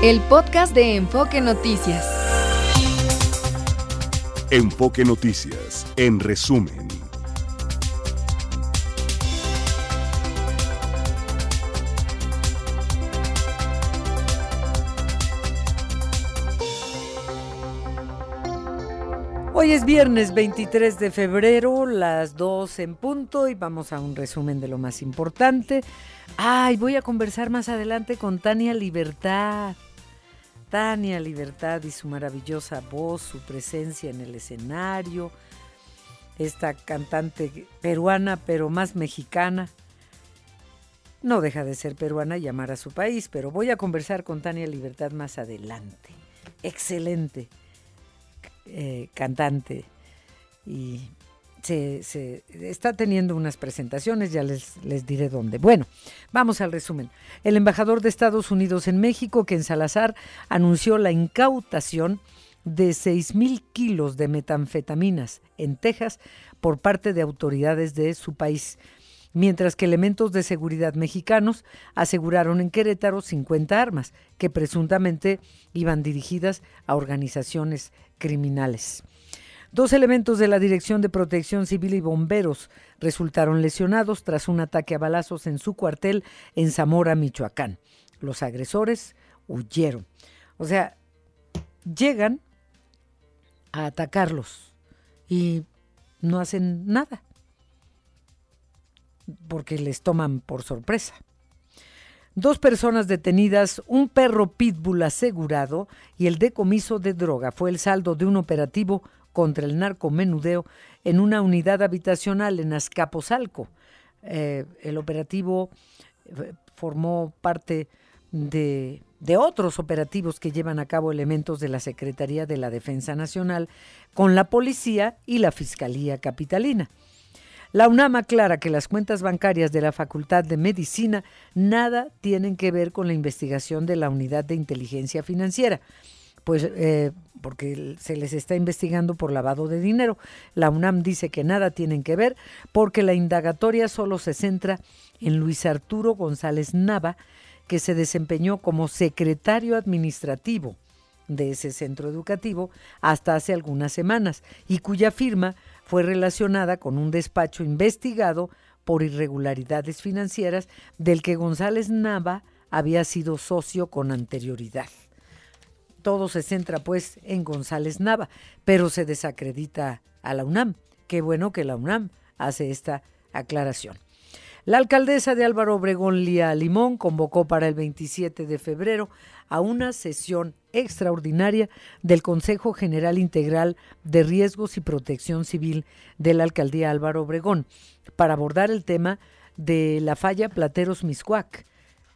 El podcast de Enfoque Noticias. Enfoque Noticias, en resumen. Hoy es viernes 23 de febrero, las 2 en punto y vamos a un resumen de lo más importante. Ay, voy a conversar más adelante con Tania Libertad. Tania Libertad y su maravillosa voz, su presencia en el escenario, esta cantante peruana pero más mexicana. No deja de ser peruana y amar a su país, pero voy a conversar con Tania Libertad más adelante. Excelente eh, cantante y se, está teniendo unas presentaciones, ya les, les diré dónde. Bueno, vamos al resumen. El embajador de Estados Unidos en México, Ken Salazar, anunció la incautación de 6 mil kilos de metanfetaminas en Texas por parte de autoridades de su país, mientras que elementos de seguridad mexicanos aseguraron en Querétaro 50 armas que presuntamente iban dirigidas a organizaciones criminales. Dos elementos de la Dirección de Protección Civil y Bomberos resultaron lesionados tras un ataque a balazos en su cuartel en Zamora, Michoacán. Los agresores huyeron. O sea, llegan a atacarlos y no hacen nada porque les toman por sorpresa. Dos personas detenidas, un perro pitbull asegurado y el decomiso de droga fue el saldo de un operativo contra el narcomenudeo en una unidad habitacional en Azcapotzalco. Eh, el operativo eh, formó parte de, de, otros operativos que llevan a cabo elementos de la Secretaría de la Defensa Nacional con la Policía y la Fiscalía Capitalina. La UNAM aclara que las cuentas bancarias de la Facultad de Medicina nada tienen que ver con la investigación de la Unidad de Inteligencia Financiera pues eh, porque se les está investigando por lavado de dinero. La UNAM dice que nada tienen que ver porque la indagatoria solo se centra en Luis Arturo González Nava, que se desempeñó como secretario administrativo de ese centro educativo hasta hace algunas semanas y cuya firma fue relacionada con un despacho investigado por irregularidades financieras del que González Nava había sido socio con anterioridad. Todo se centra pues en González Nava, pero se desacredita a la UNAM. Qué bueno que la UNAM hace esta aclaración. La alcaldesa de Álvaro Obregón, Lía Limón, convocó para el 27 de febrero a una sesión extraordinaria del Consejo General Integral de Riesgos y Protección Civil de la Alcaldía Álvaro Obregón para abordar el tema de la falla Plateros Miscuac,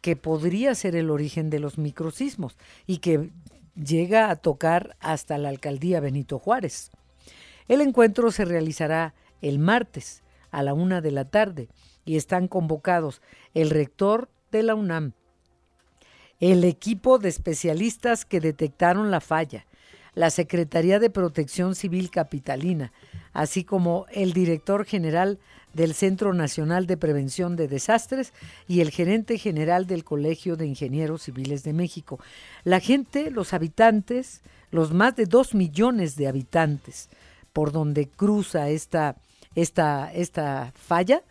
que podría ser el origen de los microsismos y que llega a tocar hasta la Alcaldía Benito Juárez. El encuentro se realizará el martes a la una de la tarde y están convocados el rector de la UNAM, el equipo de especialistas que detectaron la falla, la Secretaría de Protección Civil Capitalina, así como el director general del Centro Nacional de Prevención de Desastres y el gerente general del Colegio de Ingenieros Civiles de México. La gente, los habitantes, los más de dos millones de habitantes por donde cruza esta, esta, esta falla,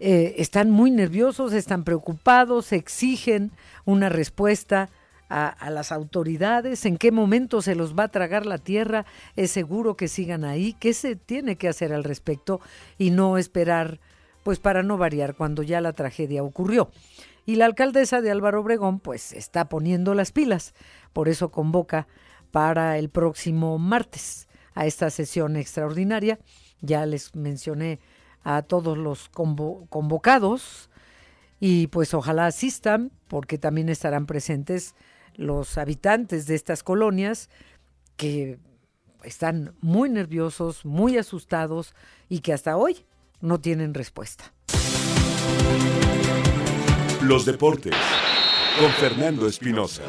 eh, están muy nerviosos, están preocupados, exigen una respuesta a, las autoridades, en qué momento se los va a tragar la tierra, es seguro que sigan ahí, qué se tiene que hacer al respecto y no esperar, pues para no variar, cuando ya la tragedia ocurrió. Y la alcaldesa de Álvaro Obregón, pues está poniendo las pilas, por eso convoca para el próximo martes a esta sesión extraordinaria. Ya les mencioné a todos los convocados y pues ojalá asistan porque también estarán presentes los habitantes de estas colonias que están muy nerviosos, muy asustados y que hasta hoy no tienen respuesta. Los deportes con Fernando Espinosa.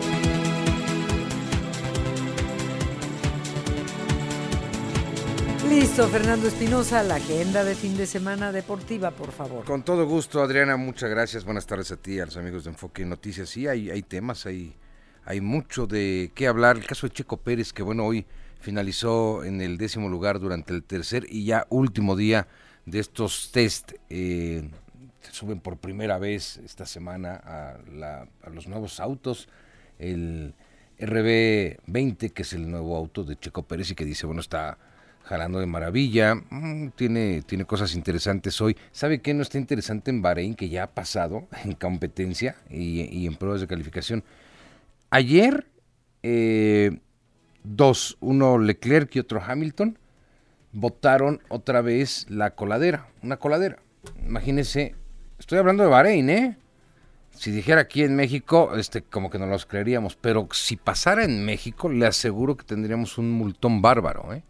Listo, Fernando Espinosa, la agenda de fin de semana deportiva, por favor. Con todo gusto, Adriana, muchas gracias. Buenas tardes a ti, a los amigos de Enfoque Noticias. Sí, hay, hay temas, hay hay mucho de qué hablar. El caso de Checo Pérez, que bueno, hoy finalizó en el décimo lugar durante el tercer y ya último día de estos test. Eh, suben por primera vez esta semana a, a los nuevos autos. El RB20, que es el nuevo auto de Checo Pérez y que dice, bueno, está jalando de maravilla, mm, tiene, tiene cosas interesantes hoy. ¿Sabe qué no está interesante en Bahrein, que ya ha pasado en competencia y, en pruebas de calificación? Ayer, eh, dos, uno Leclerc y otro Hamilton, votaron otra vez la coladera, una coladera. Imagínense, estoy hablando de Bahrein, ¿eh? Si dijera aquí en México, este, como que no los creeríamos, pero si pasara en México, le aseguro que tendríamos un multón bárbaro, ¿eh?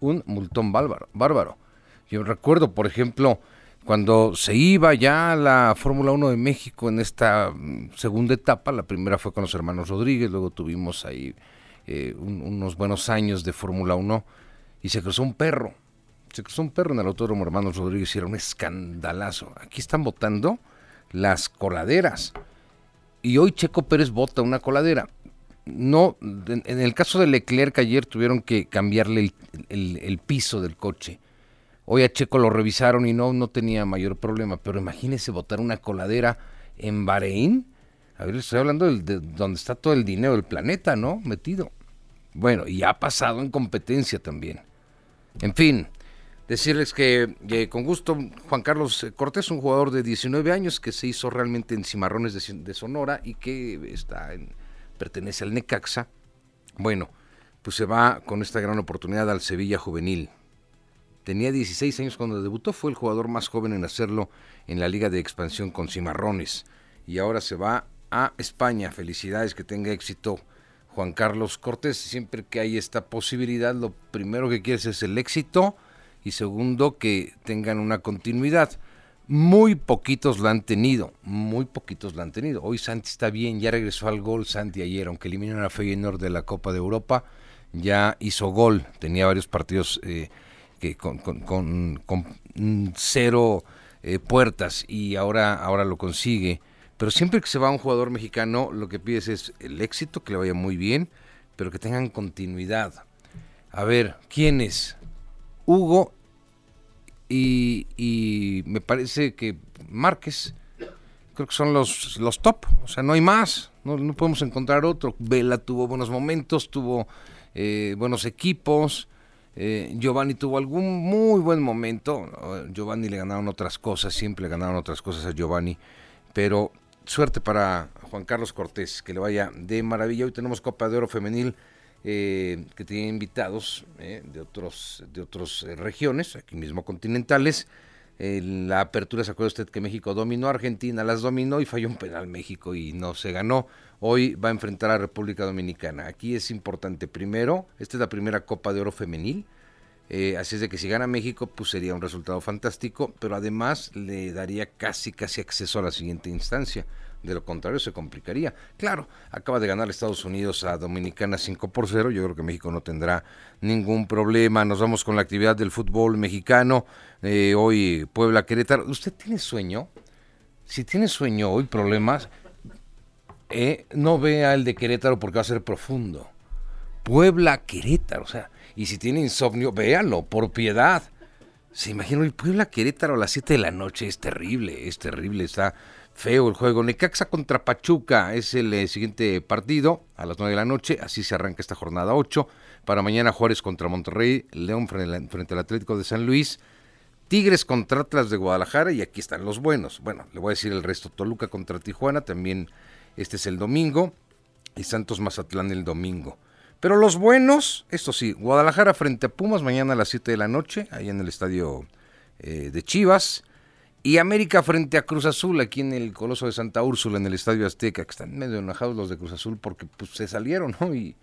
un multón bárbaro. bárbaro. Yo recuerdo, por ejemplo, cuando se iba ya la Fórmula 1 de México en esta mm, segunda etapa, la primera fue con los hermanos Rodríguez, luego tuvimos ahí eh, unos buenos años de Fórmula 1 y se cruzó un perro. Se cruzó un perro en el autódromo Hermanos Rodríguez y era un escandalazo. Aquí están votando las coladeras. Y hoy Checo Pérez vota una coladera no, en, el caso de Leclerc ayer tuvieron que cambiarle el, piso del coche. Hoy a Checo lo revisaron y no, no tenía mayor problema, pero imagínese botar una coladera en Bahrein. A ver, estoy hablando de donde está todo el dinero del planeta, ¿no? Metido. Bueno, y ha pasado en competencia también. En fin, decirles que con gusto Juan Carlos Cortés, un jugador de 19 años que se hizo realmente en Cimarrones de Sonora y que está en, pertenece al Necaxa, bueno, pues se va con esta gran oportunidad al Sevilla Juvenil. Tenía 16 años cuando debutó, fue el jugador más joven en hacerlo en la Liga de Expansión con Cimarrones. Y ahora se va a España. Felicidades, que tenga éxito Juan Carlos Cortés. Siempre que hay esta posibilidad, lo primero que quieres es el éxito y segundo, que tengan una continuidad. Muy poquitos la han tenido, muy poquitos la han tenido. Hoy Santi está bien, ya regresó al gol Santi ayer, aunque eliminaron a Feyenoord de la Copa de Europa, ya hizo gol, tenía varios partidos eh, que con, cero eh, puertas y ahora, ahora lo consigue. Pero siempre que se va un jugador mexicano, lo que pides es el éxito, que le vaya muy bien, pero que tengan continuidad. A ver, ¿quiénes? Hugo y, me parece que Márquez, creo que son los, los top, o sea, no hay más, no, podemos encontrar otro. Vela tuvo buenos momentos, tuvo eh, buenos equipos, eh, Giovanni tuvo algún muy buen momento, Giovanni le ganaron otras cosas, siempre le ganaron otras cosas a Giovanni, pero suerte para Juan Carlos Cortés, que le vaya de maravilla. Hoy tenemos Copa de Oro Femenil eh, que tiene invitados eh, de otros de otras regiones, aquí mismo continentales. En la apertura, ¿se acuerda usted que México dominó a Argentina? Las dominó y falló un penal México y no se ganó. Hoy va a enfrentar a República Dominicana. Aquí es importante, primero, esta es la primera Copa de Oro femenil, así es de que si gana México, pues sería un resultado fantástico, pero además le daría casi, casi acceso a la siguiente instancia. De lo contrario, se complicaría. Claro, acaba de ganar Estados Unidos a Dominicana 5 por 0. Yo creo que México no tendrá ningún problema. Nos vamos con la actividad del fútbol mexicano. Eh, hoy Puebla Querétaro. ¿Usted tiene sueño? Si tiene sueño hoy, problemas, eh, no vea el de Querétaro porque va a ser profundo. Puebla Querétaro, o sea, y si tiene insomnio, véalo, por piedad. Se imagina, el Puebla Querétaro a las 7 de la noche es terrible, es terrible, está feo el juego. Necaxa contra Pachuca es el eh, siguiente partido a las 9 de la noche. Así se arranca esta jornada 8. Para mañana Juárez contra Monterrey, León frente al Atlético de San Luis, Tigres contra Atlas de Guadalajara y aquí están los buenos. Bueno, le voy a decir el resto. Toluca contra Tijuana, también este es el domingo. Y Santos Mazatlán el domingo. Pero los buenos, esto sí, Guadalajara frente a Pumas mañana a las 7 de la noche, ahí en el estadio eh, de Chivas. Y América frente a Cruz Azul, aquí en el Coloso de Santa Úrsula, en el Estadio Azteca, que están medio enojados los de Cruz Azul porque pues, se salieron, ¿no? Y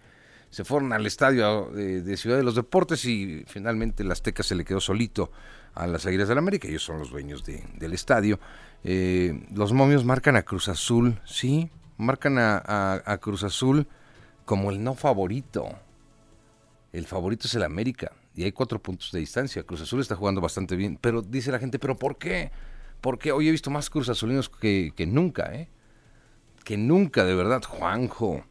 se fueron al estadio de, Ciudad de los Deportes y finalmente el Azteca se le quedó solito a las Águilas del América, ellos son los dueños del estadio. Eh, los momios marcan a Cruz Azul, ¿sí? Marcan a Cruz Azul como el no favorito. El favorito es el América y hay cuatro puntos de distancia. Cruz Azul está jugando bastante bien, pero dice la gente, ¿pero por qué? Porque hoy he visto más Cruz Azulinos que, que nunca, ¿eh? Que nunca, de verdad. Juanjo,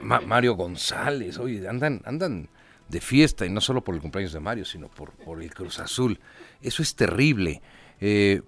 Mario González, oye, andan, andan de fiesta y no solo por el cumpleaños de Mario, sino por, por el Cruz Azul. Eso es terrible. Eh,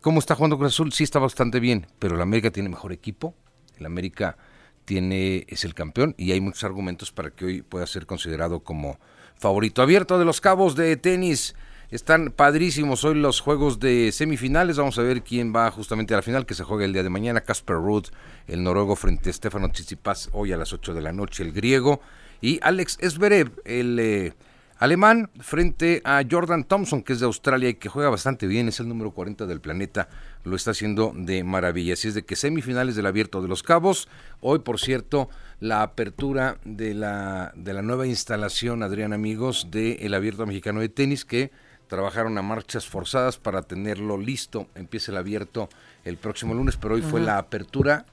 ¿Cómo está jugando Cruz Azul? Sí está bastante bien, pero el América tiene mejor equipo. El América tiene es el campeón y hay muchos argumentos para que hoy pueda ser considerado como favorito. Abierto de los cabos de tenis. Están padrísimos hoy los juegos de semifinales. Vamos a ver quién va justamente a la final que se juega el día de mañana. Casper Ruud, el noruego frente a Stefano Tsitsipas hoy a las 8 de la noche, el griego. Y Alex Esberev, el eh, alemán, frente a Jordan Thompson, que es de Australia y que juega bastante bien. Es el número 40 del planeta. Lo está haciendo de maravilla. Así es de que semifinales del Abierto de los Cabos. Hoy, por cierto, la apertura de la, de la nueva instalación, Adrián Amigos, del Abierto Mexicano de Tenis, que trabajaron a marchas forzadas para tenerlo listo. Empieza el abierto el próximo lunes, pero hoy fue la apertura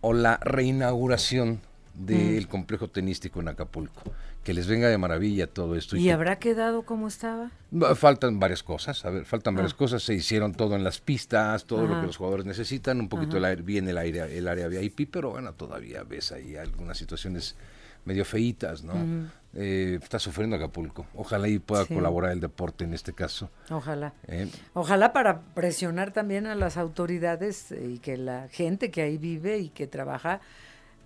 o la reinauguración del complejo tenístico en Acapulco. Que les venga de maravilla todo esto. ¿Y, habrá quedado como estaba? Faltan varias cosas, a ver, faltan varias ah. cosas. Se hicieron todo en las pistas, todo lo que los jugadores necesitan, un poquito el aire, bien el, aire, el área VIP, pero bueno, todavía ves ahí algunas situaciones medio feitas, ¿no? Eh, está sufriendo Acapulco. Ojalá y pueda colaborar el deporte en este caso. Ojalá. Eh, Ojalá para presionar también a las autoridades y que la gente que ahí vive y que trabaja,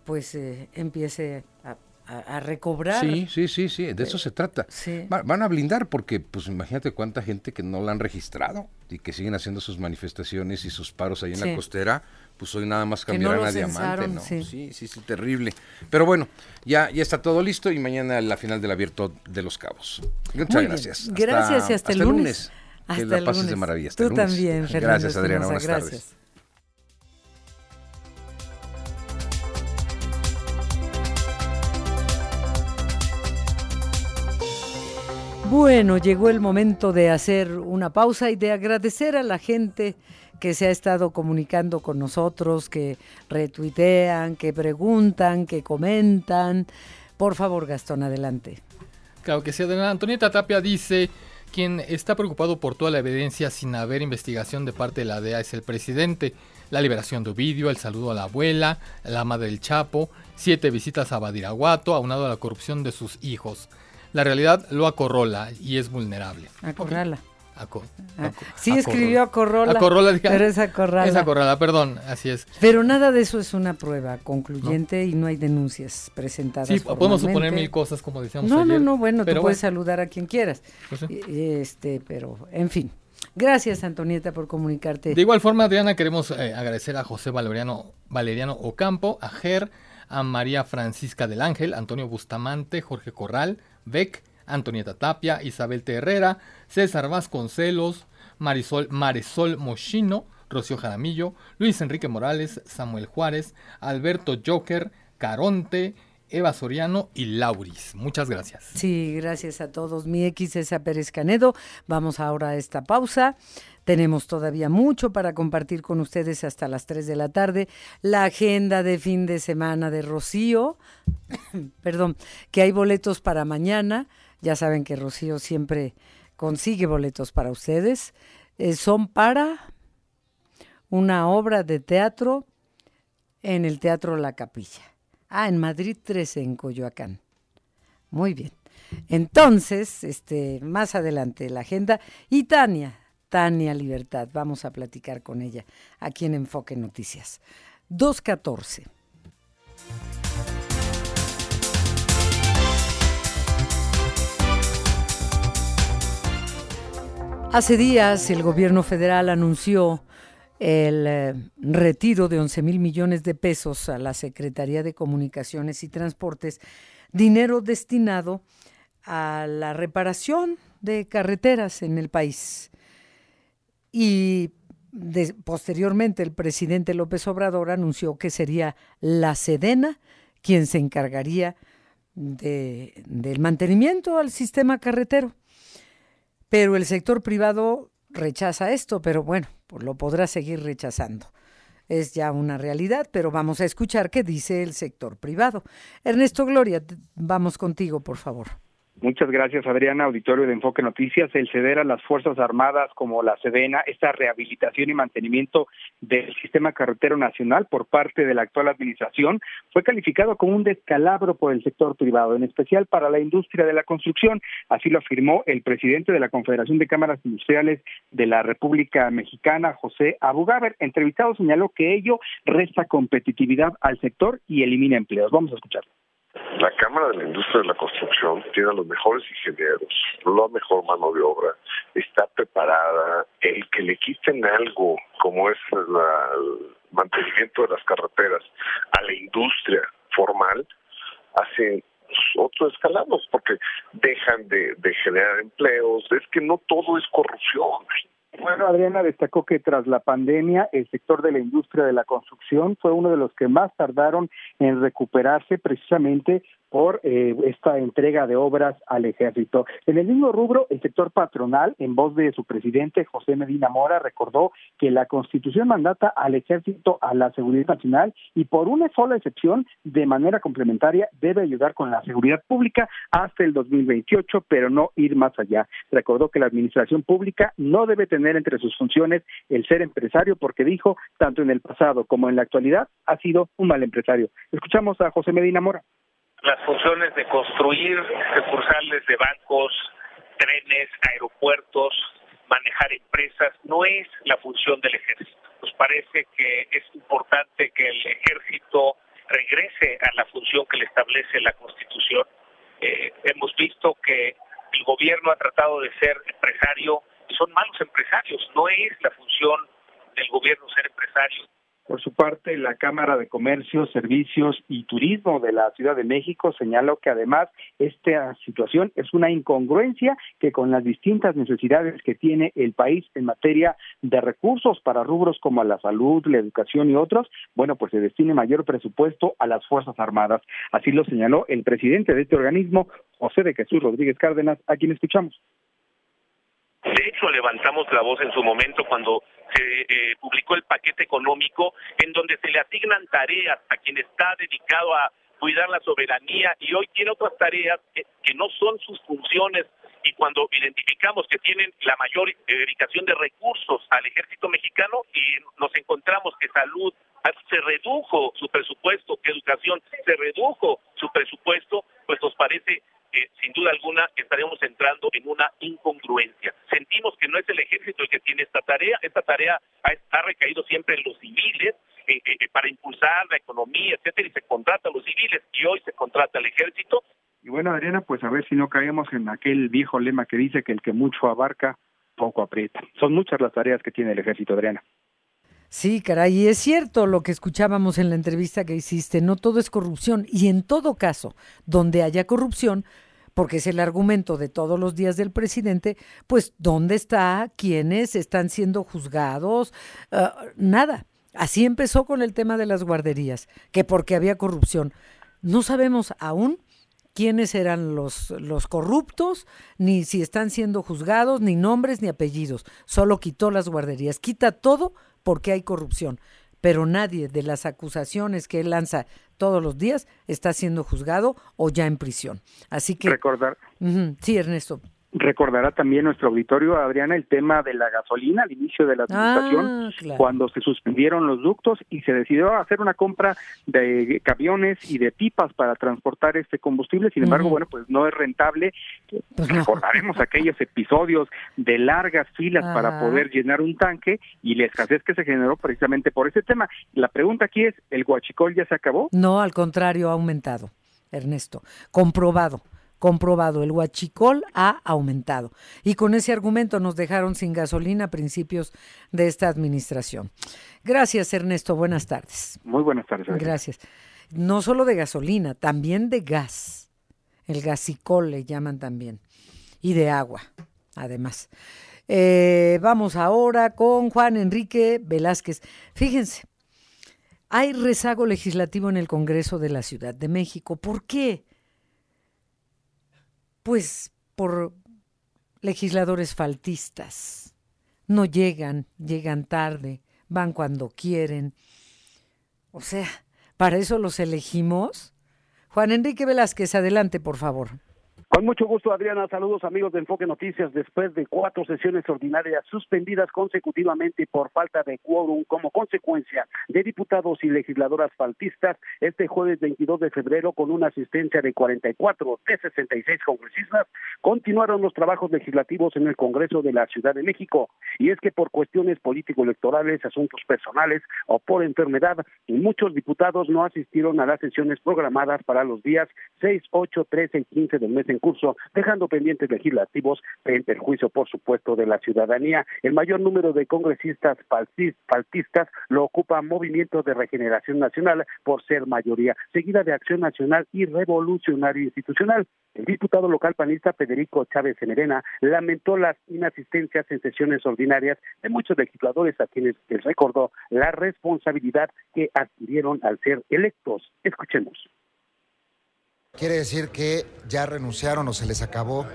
pues eh, empiece a a, recobrar. Sí, sí, sí, sí, de eso se trata. van a blindar porque, pues imagínate cuánta gente que no la han registrado y que siguen haciendo sus manifestaciones y sus paros ahí en la costera, pues hoy nada más cambiarán a diamante, ¿no? Sí. sí. sí, terrible. Pero bueno, ya, ya está todo listo y mañana la final del abierto de los cabos. Muchas gracias. Gracias y hasta, el lunes. Hasta que la pases de maravilla. Tú también, Fernando Gracias, Adriana. Buenas tardes. Bueno, llegó el momento de hacer una pausa y de agradecer a la gente que se ha estado comunicando con nosotros, que retuitean, que preguntan, que comentan. Por favor, Gastón, adelante. Claro que sí, adelante. Antonieta Tapia dice, quien está preocupado por toda la evidencia sin haber investigación de parte de la DEA es el presidente. La liberación de Ovidio, el saludo a la abuela, la ama del Chapo, siete visitas a Badiraguato, aunado a la corrupción de sus hijos. La realidad lo acorrola y es vulnerable. Acorrala. Ah, sí, escribió acorrola. Acorrola, pero es acorrala. Es acorrala, perdón, así es. Pero nada de eso es una prueba concluyente y no hay denuncias presentadas. Sí, podemos suponer mil cosas, como decíamos no, ayer. No, no, bueno, tú puedes saludar a quien quieras. Pues este, pero, en fin. Gracias, Antonieta, por comunicarte. De igual forma, Adriana, queremos eh, agradecer a José Valeriano, Valeriano Ocampo, a Ger, a María Francisca del Ángel, Antonio Bustamante, Jorge Corral, Beck, Antonieta Tapia, Isabel T. Herrera, César Vasconcelos, Marisol, Marisol Moschino, Rocío Jaramillo, Luis Enrique Morales, Samuel Juárez, Alberto Joker, Caronte, Eva Soriano y Lauris. Muchas gracias. Sí, gracias a todos. Mi X es Pérez Canedo. Vamos ahora a esta pausa. Tenemos todavía mucho para compartir con ustedes hasta las 3 de la tarde. La agenda de fin de semana de Rocío. Perdón, que hay boletos para mañana. Ya saben que Rocío siempre consigue boletos para ustedes. Eh, son para una obra de teatro en el Teatro La Capilla. Ah, en Madrid 13, en Coyoacán. Muy bien. Entonces, este, más adelante la agenda. Y Tania, Tania Libertad. Vamos a platicar con ella aquí en Enfoque Noticias. 214. Hace días el gobierno federal anunció el eh, retiro de 11 mil millones de pesos a la Secretaría de Comunicaciones y Transportes, dinero destinado a la reparación de carreteras en el país y posteriormente el presidente López Obrador anunció que sería la Sedena quien se encargaría de, del mantenimiento al sistema carretero. Pero el sector privado rechaza esto, pero bueno, pues lo podrá seguir rechazando. Es ya una realidad, pero vamos a escuchar qué dice el sector privado. Ernesto Gloria, vamos contigo, por favor. Muchas gracias, Adriana, auditorio de Enfoque Noticias. El ceder a las Fuerzas Armadas como la Sedena, esta rehabilitación y mantenimiento del sistema carretero nacional por parte de la actual administración, fue calificado como un descalabro por el sector privado, en especial para la industria de la construcción. Así lo afirmó el presidente de la Confederación de Cámaras Industriales de la República Mexicana, José Abugaber. Entrevistado señaló que ello resta competitividad al sector y elimina empleos. Vamos a escucharlo. La Cámara de la Industria de la Construcción tiene a los mejores ingenieros, la mejor mano de obra, está preparada. El que le quiten algo, como es el mantenimiento de las carreteras, a la industria formal, hace otros escalados porque dejan de, de generar empleos. Es que no todo es corrupción. Bueno, Adriana destacó que tras la pandemia, el sector de la industria de la construcción fue uno de los que más tardaron en recuperarse precisamente por eh, esta entrega de obras al ejército. En el mismo rubro, el sector patronal, en voz de su presidente José Medina Mora, recordó que la Constitución mandata al ejército a la seguridad nacional y por una sola excepción, de manera complementaria, debe ayudar con la seguridad pública hasta el 2028, pero no ir más allá. Recordó que la administración pública no debe tener entre sus funciones el ser empresario porque dijo, tanto en el pasado como en la actualidad, ha sido un mal empresario. Escuchamos a José Medina Mora las funciones de construir sucursales de bancos, trenes, aeropuertos, manejar empresas, no es la función del ejército. Nos parece que es importante que el ejército regrese a la función que le establece la Constitución. Eh, hemos visto que el gobierno ha tratado de ser empresario son malos empresarios. No es la función del gobierno ser empresario. Por su parte, la Cámara de Comercio, Servicios y Turismo de la Ciudad de México señaló que además esta situación es una incongruencia que con las distintas necesidades que tiene el país en materia de recursos para rubros como la salud, la educación y otros, bueno, pues se destine mayor presupuesto a las Fuerzas Armadas. Así lo señaló el presidente de este organismo, José de Jesús Rodríguez Cárdenas, a quien escuchamos. De hecho, levantamos la voz en su momento cuando se eh, publicó el paquete económico en donde se le asignan tareas a quien está dedicado a cuidar la soberanía y hoy tiene otras tareas que, no son sus funciones. Y cuando identificamos que tienen la mayor eh, dedicación de recursos al ejército mexicano y nos encontramos que salud se redujo su presupuesto, que educación se redujo su presupuesto, pues nos parece sin duda alguna estaremos entrando en una incongruencia. Sentimos que no es el ejército el que tiene esta tarea, esta tarea ha, recaído siempre en los civiles eh, eh, eh, para impulsar la economía, etcétera, y se contrata a los civiles y hoy se contrata al ejército. Y bueno, Adriana, pues a ver si no caemos en aquel viejo lema que dice que el que mucho abarca, poco aprieta. Son muchas las tareas que tiene el ejército, Adriana. Sí, caray, y es cierto lo que escuchábamos en la entrevista que hiciste, no todo es corrupción, y en todo caso, donde haya corrupción, porque es el argumento de todos los días del presidente, pues ¿dónde está? ¿Quiénes están siendo juzgados? Ah, nada. Así empezó con el tema de las guarderías, que porque había corrupción. No sabemos aún quiénes eran los, los corruptos, ni si están siendo juzgados, ni nombres, ni apellidos. Solo quitó las guarderías. Quita todo porque hay corrupción pero nadie de las acusaciones que él lanza todos los días está siendo juzgado o ya en prisión. Así que... Recordar. sí, Ernesto. Recordará también nuestro auditorio, Adriana, el tema de la gasolina al inicio de la administración, ah, cuando se suspendieron los ductos y se decidió hacer una compra de camiones y de pipas para transportar este combustible. Sin embargo, bueno, pues no es rentable. Pues Recordaremos aquellos episodios de largas filas para poder llenar un tanque y la escasez que se generó precisamente por ese tema. La pregunta aquí es, ¿el guachicol ya se acabó? No, al contrario, ha aumentado, Ernesto. Comprobado comprobado, el huachicol ha aumentado. Y con ese argumento nos dejaron sin gasolina a principios de esta administración. Gracias, Ernesto. Buenas tardes. Muy buenas tardes. Gracias. No solo de gasolina, también de gas. El gasicol le llaman también. Y de agua, además. Eh, vamos ahora con Juan Enrique Velázquez. Fíjense, hay rezago legislativo en el Congreso de la Ciudad de México. ¿Por qué? Pues por legisladores faltistas. No llegan, llegan tarde, van cuando quieren. O sea, ¿para eso los elegimos? Juan Enrique Velázquez, adelante, por favor. Con mucho gusto, Adriana. Saludos, amigos de Enfoque Noticias. Después de cuatro sesiones ordinarias suspendidas consecutivamente por falta de quórum como consecuencia de diputados y legisladoras faltistas, este jueves 22 de febrero, con una asistencia de 44 de 66 congresistas, continuaron los trabajos legislativos en el Congreso de la Ciudad de México. Y es que por cuestiones político-electorales, asuntos personales o por enfermedad, muchos diputados no asistieron a las sesiones programadas para los días 6, 8, 13 y 15 del mes en dejando pendientes legislativos en perjuicio, por supuesto, de la ciudadanía. El mayor número de congresistas faltistas lo ocupa Movimiento de Regeneración Nacional por ser mayoría, seguida de Acción Nacional y Revolucionario Institucional. El diputado local panista Federico Chávez Semerena lamentó las inasistencias en sesiones ordinarias de muchos legisladores a quienes les recordó la responsabilidad que adquirieron al ser electos. Escuchemos. Quiere decir que ya renunciaron o se les acabó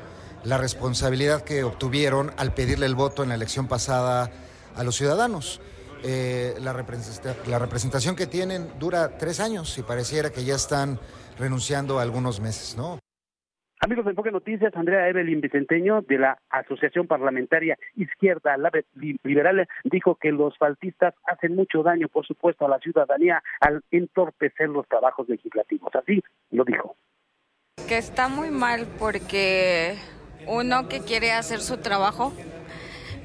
la responsabilidad que obtuvieron al pedirle el voto en la elección pasada a los ciudadanos. Eh, la, representación que tienen dura tres años y pareciera que ya están renunciando algunos meses, ¿no? Amigos de Enfoque Noticias, Andrea Evelyn Vicenteño de la Asociación Parlamentaria Izquierda Liberal dijo que los faltistas hacen mucho daño, por supuesto, a la ciudadanía al entorpecer los trabajos legislativos. Así lo dijo que está muy mal porque uno que quiere hacer su trabajo,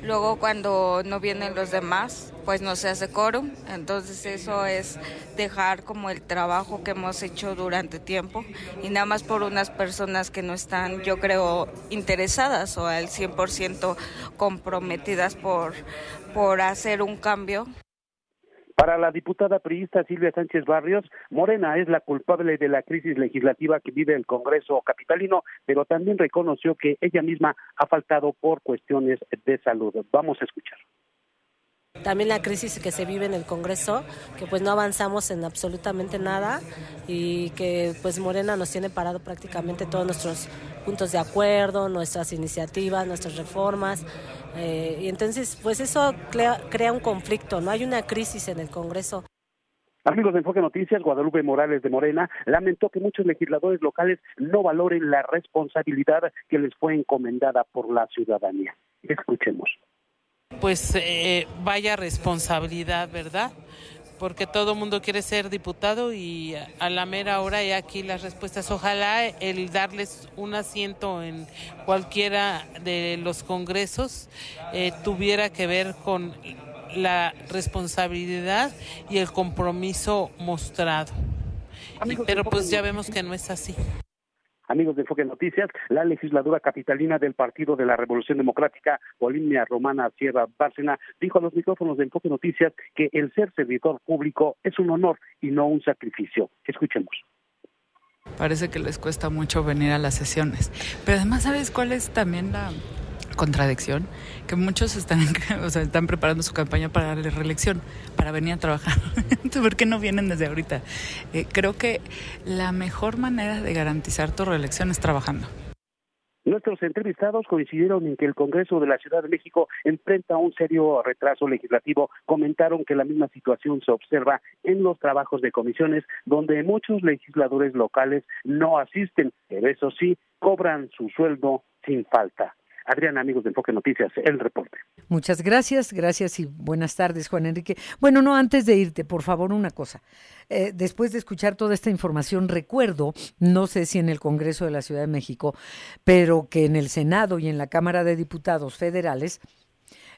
luego cuando no vienen los demás, pues no se hace quórum. Entonces eso es dejar como el trabajo que hemos hecho durante tiempo y nada más por unas personas que no están, yo creo, interesadas o al 100% comprometidas por, por hacer un cambio. Para la diputada priista Silvia Sánchez Barrios, Morena es la culpable de la crisis legislativa que vive el Congreso capitalino, pero también reconoció que ella misma ha faltado por cuestiones de salud. Vamos a escuchar también la crisis que se vive en el Congreso, que pues no avanzamos en absolutamente nada y que pues Morena nos tiene parado prácticamente todos nuestros puntos de acuerdo, nuestras iniciativas, nuestras reformas. Eh, y entonces pues eso crea, crea un conflicto, no hay una crisis en el Congreso. Amigos de Enfoque Noticias, Guadalupe Morales de Morena lamentó que muchos legisladores locales no valoren la responsabilidad que les fue encomendada por la ciudadanía. Escuchemos pues eh, vaya responsabilidad, ¿verdad? Porque todo el mundo quiere ser diputado y a la mera hora hay aquí las respuestas. Ojalá el darles un asiento en cualquiera de los congresos eh, tuviera que ver con la responsabilidad y el compromiso mostrado. pero pues ya vemos que no es así. Amigos de Enfoque Noticias, la legisladora capitalina del Partido de la Revolución Democrática, Bolivia Romana Sierra Bárcena, dijo a los micrófonos de Enfoque Noticias que el ser servidor público es un honor y no un sacrificio. Escuchemos. Parece que les cuesta mucho venir a las sesiones. Pero además, ¿sabes cuál es también la contradicción? Que muchos están, o sea, están preparando su campaña para darle reelección, para venir a trabajar. ¿por qué no vienen desde ahorita? Eh, creo que la mejor manera de garantizar tu reelección es trabajando. Nuestros entrevistados coincidieron en que el Congreso de la Ciudad de México enfrenta un serio retraso legislativo. Comentaron que la misma situación se observa en los trabajos de comisiones, donde muchos legisladores locales no asisten, pero eso sí, cobran su sueldo sin falta. Adriana, amigos de Enfoque Noticias, el reporte. Muchas gracias, gracias y buenas tardes, Juan Enrique. Bueno, no, antes de irte, por favor, una cosa. Eh, después de escuchar toda esta información, recuerdo, no sé si en el Congreso de la Ciudad de México, pero que en el Senado y en la Cámara de Diputados Federales,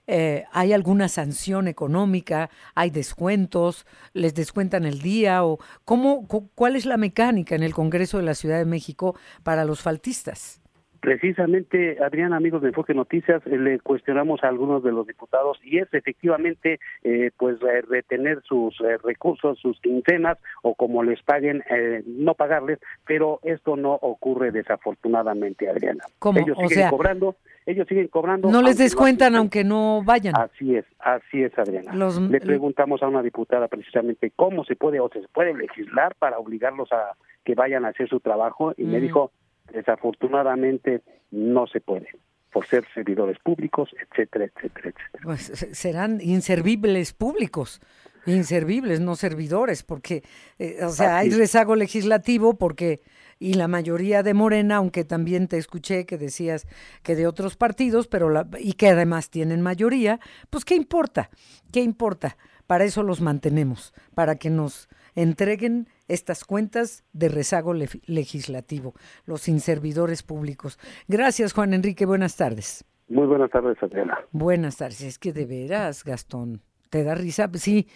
eh, ¿Hay alguna sanción económica? ¿Hay descuentos? ¿Les descuentan el día? ¿O cómo, ¿Cuál es la mecánica en el Congreso de la Ciudad de México para los faltistas? Precisamente, Adrián, amigos de Enfoque Noticias, eh, le cuestionamos a algunos de los diputados y es efectivamente eh, pues retener sus eh, recursos, sus quincenas o como les paguen, no pagarles, pero esto no ocurre desafortunadamente, Adriana. ¿Cómo? Ellos siguen cobrando, ellos siguen cobrando. No les descuentan aunque no vayan. Así es, así es, Adriana. Le preguntamos a una diputada precisamente cómo se puede o se puede legislar para obligarlos a que vayan a hacer su trabajo y me mm. dijo Desafortunadamente no se puede por ser servidores públicos, etcétera, etcétera, etcétera. Pues serán inservibles públicos, inservibles, no servidores, porque, eh, o sea, hay rezago legislativo porque y la mayoría de Morena, aunque también te escuché que decías que de otros partidos, pero la, y que además tienen mayoría, pues qué importa, qué importa. Para eso los mantenemos, para que nos entreguen estas cuentas de rezago legislativo, los inservidores públicos. Gracias, Juan Enrique. Buenas tardes. Muy buenas tardes, Adriana. Buenas tardes. Es que de veras, Gastón, ¿te da risa? Sí.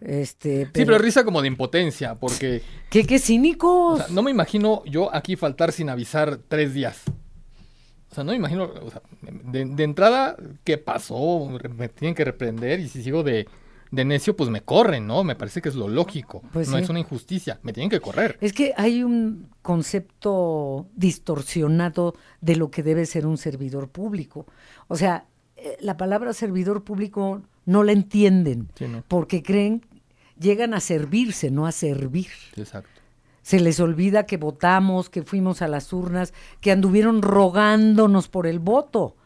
Este, Sí, pero risa como de impotencia, porque... ¿Qué, qué cínicos? no me imagino yo aquí faltar sin avisar tres días. O sea, no me imagino, o sea, de, de entrada, ¿qué pasó? Me tienen que reprender y si sigo de de necio, pues me corren, ¿no? Me parece que es lo lógico. Pues no es una injusticia, me tienen que correr. Es que hay un concepto distorsionado de lo que debe ser un servidor público. O sea, eh, la palabra servidor público no la entienden porque creen, llegan a servirse, no a servir. Exacto. Se les olvida que votamos, que fuimos a las urnas, que anduvieron rogándonos por el voto.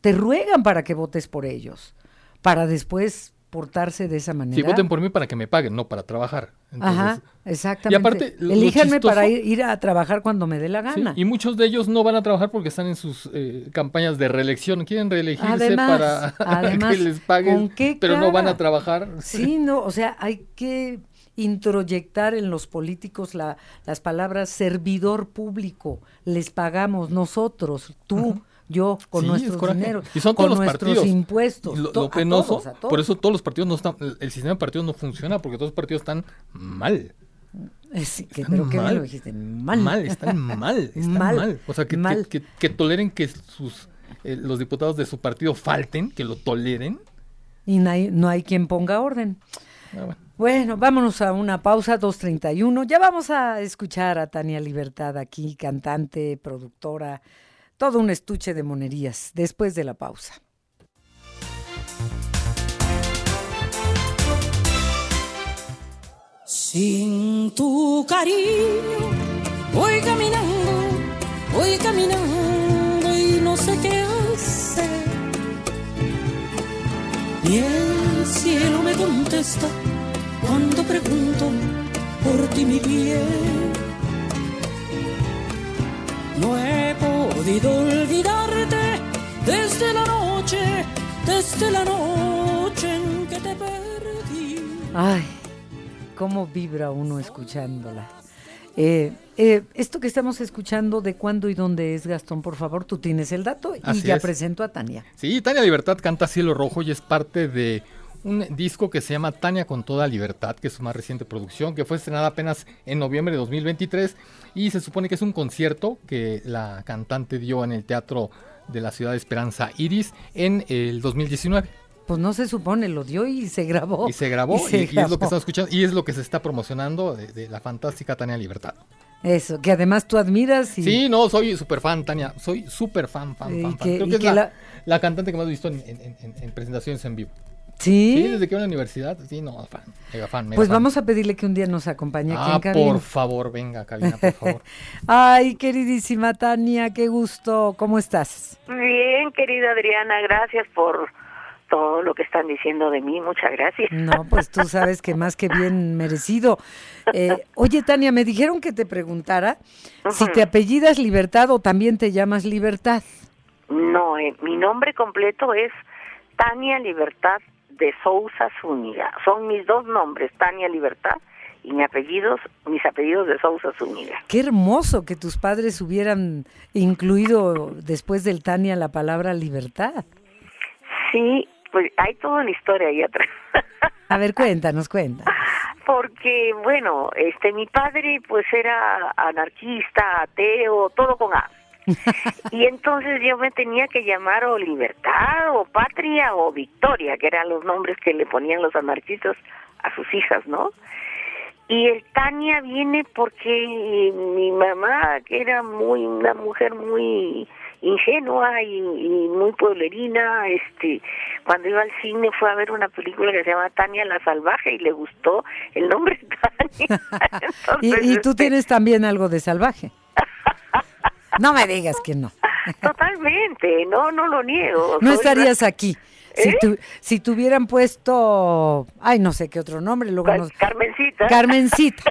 Te ruegan para que votes por ellos, para después portarse de esa manera. Sí, voten por mí para que me paguen, no para trabajar. Ajá, exactamente. Y aparte, elíjanme para ir, a trabajar cuando me dé la gana. y muchos de ellos no van a trabajar porque están en sus eh, campañas de reelección, quieren reelegirse para que les paguen, pero no van a trabajar. Sí, no, o sea, hay que introyectar en los políticos la, las palabras servidor público, les pagamos nosotros, tú yo con nuestros dinero, y son con todos los nuestros partidos. impuestos. Lo, penoso, por eso todos los partidos no están, el sistema de partidos no funciona porque todos los partidos están mal. Eh, sí, que, pero ¿qué mal. lo dijiste? Mal. Mal, están mal, están mal. O sea, que, que, que, toleren que sus eh, los diputados de su partido falten, que lo toleren. Y no hay, no hay quien ponga orden. Ah, bueno. bueno. vámonos a una pausa, 2.31. Ya vamos a escuchar a Tania Libertad aquí, cantante, productora, todo un estuche de monerías después de la pausa. Sin tu cariño voy caminando, voy caminando y no sé qué hacer. Y el cielo me contesta cuando pregunto por ti mi bien. No he podido olvidarte desde la noche, desde la noche en que te perdí. Ay, cómo vibra uno escuchándola. Eh, eh, esto que estamos escuchando, ¿de cuándo y dónde es, Gastón? Por favor, tú tienes el dato y ya presento a Tania. Sí, Tania Libertad canta Cielo Rojo y es parte de un disco que se llama Tania con toda libertad, que es su más reciente producción, que fue estrenada apenas en noviembre de 2023 y se supone que es un concierto que la cantante dio en el Teatro de la Ciudad de Esperanza Iris en el 2019. Pues no se supone, lo dio y se grabó. Y se grabó y, es lo que estamos escuchando y es lo que se está promocionando de, la fantástica Tania Libertad. Eso, que además tú admiras. Y... Sí, no, soy súper fan, Tania. Soy súper fan, fan, fan, Creo que es la, la, cantante que más he visto en presentaciones en vivo. ¿Sí? Sí, desde que iba a la universidad, sí, no, fan, mega fan. pues vamos a pedirle que un día nos acompañe aquí ah, por favor, venga, cabina, por favor. Ay, queridísima Tania, qué gusto, ¿cómo estás? Bien, querida Adriana, gracias por todo lo que están diciendo de mí, muchas gracias. No, pues tú sabes que más que bien merecido. Eh, oye, Tania, me dijeron que te preguntara si te apellidas Libertad o también te llamas Libertad. No, eh, mi nombre completo es Tania Libertad de Sousa Zúñiga. Son mis dos nombres, Tania Libertad y mi apellidos, mis apellidos de Sousa Zúñiga. Qué hermoso que tus padres hubieran incluido después del Tania la palabra libertad. Sí, pues hay toda una historia ahí atrás. A ver, cuéntanos, cuéntanos. Porque, bueno, este, mi padre pues era anarquista, ateo, todo con A. y entonces yo me tenía que llamar o Libertad o Patria o Victoria, que eran los nombres que le ponían los anarquistas a sus hijas, ¿no? Y el Tania viene porque mi mamá, que era muy una mujer muy ingenua y, muy pueblerina, este, cuando iba al cine fue a ver una película que se llama Tania la Salvaje y le gustó el nombre Tania. ¿Y, y tú este, tienes también algo de salvaje. No me digas que no. Totalmente, no, no lo niego. No estarías aquí. Si, ¿Eh? tu, si tuvieran puesto, ay, no sé qué otro nombre, luego Carmencita. Carmencita.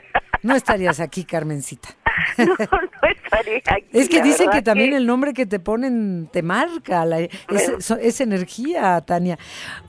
No estarías aquí, Carmencita. no, no estaría aquí. Es que dicen que también el nombre que te ponen te marca, la- es, so- es energía, Tania.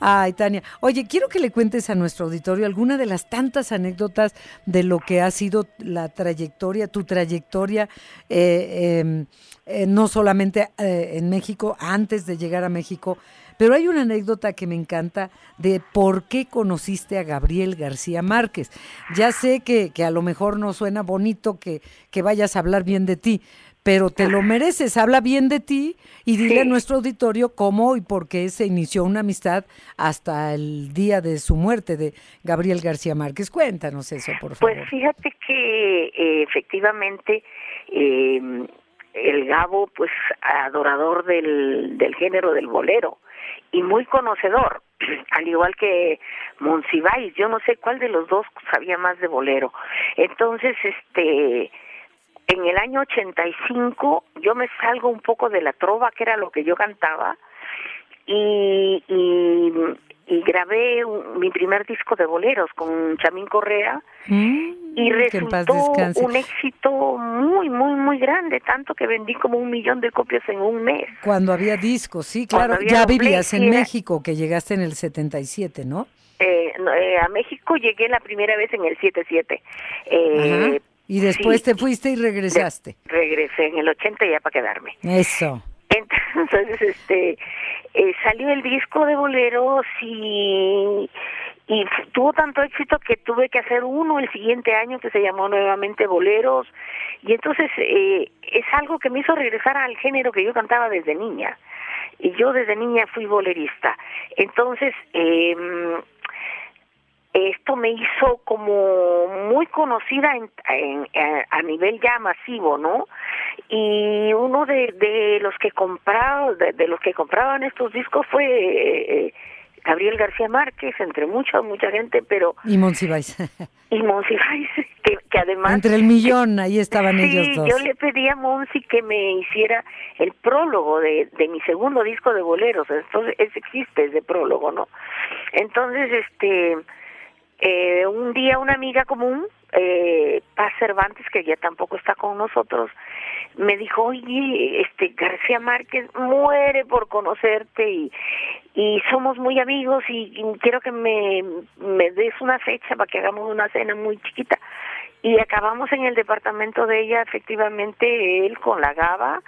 Ay, Tania. Oye, quiero que le cuentes a nuestro auditorio alguna de las tantas anécdotas de lo que ha sido la trayectoria, tu trayectoria, eh, eh, eh, no solamente eh, en México, antes de llegar a México, pero hay una anécdota que me encanta de por qué conociste a Gabriel García Márquez. Ya sé que, que a lo mejor no suena bonito que, que vayas a hablar bien de ti, pero te lo mereces, habla bien de ti y dile a nuestro auditorio cómo y por qué se inició una amistad hasta el día de su muerte de Gabriel García Márquez. Cuéntanos eso, por favor. Pues fíjate que eh, efectivamente eh, el Gabo, pues adorador del, del género del bolero y muy conocedor, al igual que Monsiváis, yo no sé cuál de los dos sabía más de bolero. Entonces, este, en el año 85 yo me salgo un poco de la trova, que era lo que yo cantaba, y, y, y grabé un- mi primer disco de boleros con Chamín Correa y Mm, resultó un éxito muy, muy, muy grande, tanto que vendí como un millón de copias en un mes. Cuando había discos, sí, claro. Ya vivías en era- México, que llegaste en el 77, ¿no? Eh, no, eh, a México llegué la primera vez en el 77. Eh. Y después sí, te fuiste y regresaste. regresé en el 80 ya para quedarme. Eso. Entonces, este, eh, salió el disco de boleros y, y tuvo tanto éxito que tuve que hacer uno el siguiente año que se llamó nuevamente Boleros. Y entonces eh, es algo que me hizo regresar al género que yo cantaba desde niña. Y yo desde niña fui bolerista. Entonces, eh, esto me hizo como muy conocida en, en- a- a nivel ya masivo, ¿no? Y uno de, de los que compraba, de, de los que compraban estos discos fue eh, Gabriel García Márquez, entre mucha mucha gente, pero Y Monsiváis. y Monsiváis, que, que además Entre el millón, ahí estaban sí, ellos dos. yo le pedí a Monsi que me hiciera el prólogo de, de mi segundo disco de boleros, entonces ese existe ese prólogo, ¿no? Entonces, este, eh, un día una amiga común, eh, Paz Cervantes, que ya tampoco está con nosotros, me dijo, oye, este García Márquez muere por conocerte y, y somos muy amigos y, y quiero que me, me des una fecha para que hagamos una cena muy chiquita. Y acabamos en el departamento de ella, efectivamente, él con la Gaba,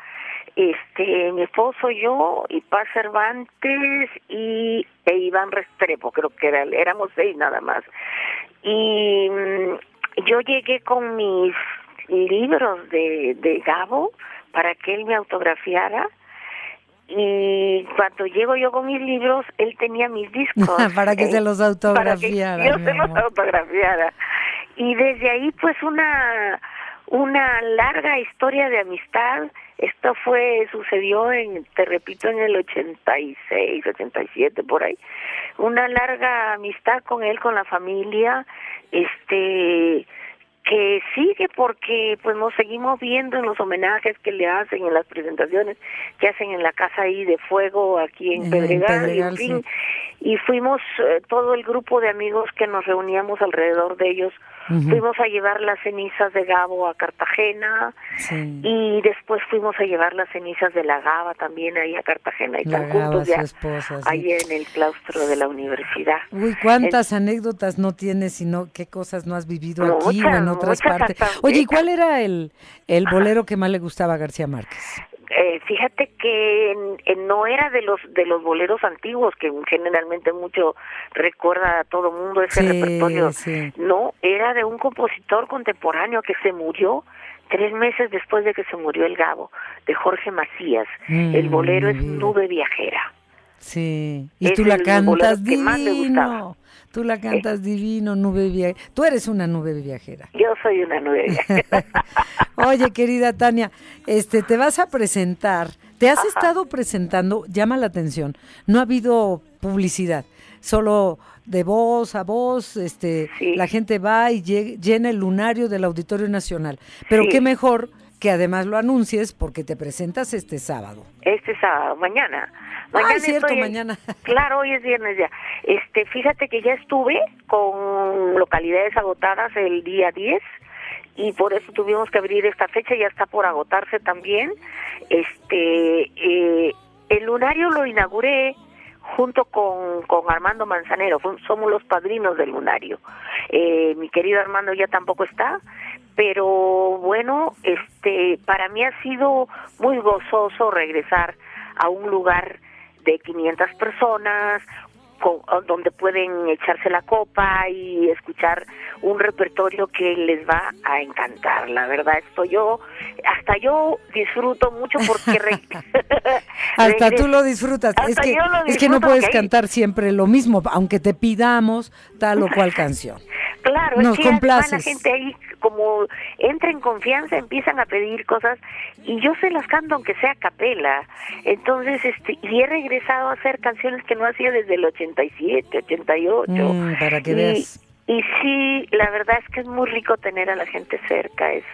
este, mi esposo, yo, y Paz Cervantes y e Iván Restrepo, creo que era, éramos seis nada más. Y mm, yo llegué con mis libros de, de Gabo para que él me autografiara. Y cuando llego yo con mis libros, él tenía mis discos. Para que eh, se los para que autografiara, yo se los autografiara. Y desde ahí, pues, una una larga historia de amistad. Esto fue, sucedió en, te repito, en el 86, 87, por ahí. Una larga amistad con él, con la familia, este, que sigue porque pues nos seguimos viendo en los homenajes que le hacen, en las presentaciones que hacen en la casa ahí de fuego aquí en En Pedregal, Pedregal, en fin. sí. Y fuimos eh, todo el grupo de amigos que nos reuníamos alrededor de ellos. Fuimos a llevar las cenizas de Gabo a Cartagena Sí. y después fuimos a llevar las cenizas de la Gaba también ahí a Cartagena y La están Gaba, juntos ya esposa, sí. ahí en el claustro de la universidad. Uy, cuántas anécdotas no tienes y no, qué cosas no has vivido aquí o en Muchas, otras partes. Oye, ¿y cuál era el, el bolero que más le gustaba a García Márquez? Eh, fíjate que no era de los de los boleros antiguos que generalmente mucho recuerda a todo mundo ese Sí, repertorio. sí. No, era de un compositor contemporáneo que se murió tres meses después de que se murió el Gabo, de Jorge Macías. Mm, el bolero es. Nube Viajera. Sí, y Es tú la cantas que más me gustaba. Tú la cantas divino, nube viajera. Tú eres una nube viajera. Yo soy una nube viajera. Oye, querida Tania, este, te vas a presentar. Te has estado presentando, llama la atención. No ha habido publicidad, solo de voz a voz, este, la gente va y lle- llena el lunario del Auditorio Nacional. Pero Sí. qué mejor que además lo anuncies porque te presentas este sábado. Este sábado, mañana. Ah, es cierto, estoy mañana. Claro, hoy es viernes ya. Este, fíjate que ya estuve con localidades agotadas el día 10 y por eso tuvimos que abrir esta fecha, ya está por agotarse también. Este, eh, el lunario lo inauguré junto con, con Armando Manzanero, somos los padrinos del lunario. Eh, mi querido Armando ya tampoco está, pero bueno, este, para mí ha sido muy gozoso regresar a un lugar de 500 personas, donde pueden echarse la copa y escuchar un repertorio que les va a encantar. La verdad, esto yo, hasta yo disfruto mucho porque re- Hasta tú lo disfrutas. Es Hasta que, yo lo es que no disfruto puedes cantar siempre lo mismo, aunque te pidamos tal o cual canción. Claro, Nos es que la gente ahí como entra en confianza, empiezan a pedir cosas y yo se las canto aunque sea a capela. Entonces, este, y he regresado a hacer canciones que no hacía desde el 87, 88. Mm, para que y, veas. Y sí, la verdad es que es muy rico tener a la gente cerca, es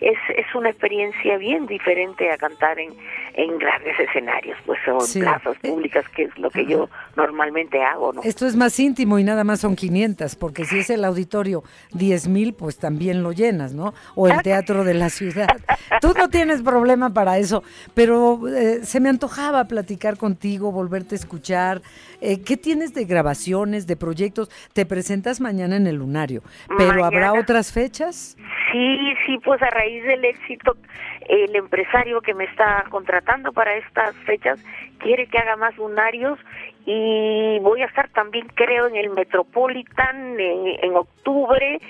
es, es una experiencia bien diferente a cantar en, en grandes escenarios, pues son Sí. plazas públicas, que es lo que yo normalmente hago, ¿no? Esto es más íntimo y nada más son 500, porque si es el auditorio 10 mil, pues también lo llenas, ¿no? O el teatro de la ciudad. Tú no tienes problema para eso, pero eh, se me antojaba platicar contigo, volverte a escuchar. Eh, ¿Qué tienes de grabaciones, de proyectos? Te presentas mañana en el Lunario, pero ¿habrá otras fechas? Sí, sí, pues a raíz del éxito, el empresario que me está contratando para estas fechas quiere que haga más lunarios y voy a estar también creo en el Metropolitan en, en octubre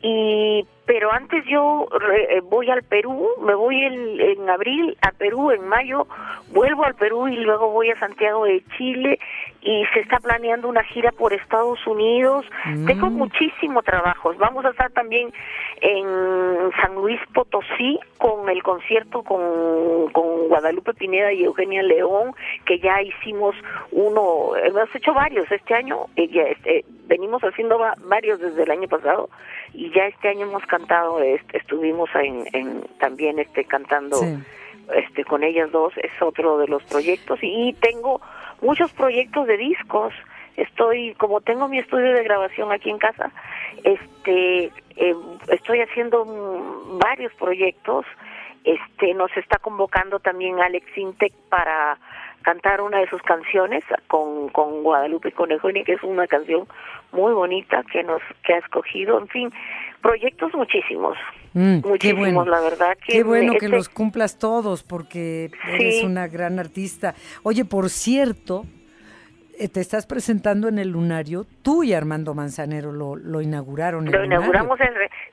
y pero antes yo re- eh, voy al Perú, me voy el- en abril a Perú, en mayo vuelvo al Perú y luego voy a Santiago de Chile y se está planeando una gira por Estados Unidos. Tengo muchísimo trabajo. Vamos a estar también en San Luis Potosí con el concierto con, con Guadalupe Pineda y Eugenia León, que ya hicimos uno, hemos hecho varios este año, eh, ya, este, venimos haciendo va- varios desde el año pasado y ya este año hemos cantado, este, estuvimos en, en- también este cantando Sí. este con ellas dos es otro de los proyectos y tengo muchos proyectos de discos estoy como tengo mi estudio de grabación aquí en casa este eh, estoy haciendo varios proyectos este nos está convocando también Alex Intec para cantar una de sus canciones con, con Guadalupe Conejoni que es una canción muy bonita que nos que ha escogido en fin proyectos muchísimos Mm, muchísimos bueno. la verdad que Qué bueno que este- los cumplas todos, porque eres una gran artista. Oye, por cierto, te estás presentando en el Lunario. Tú y Armando Manzanero lo, lo inauguraron. Lo Lunario. inauguramos en...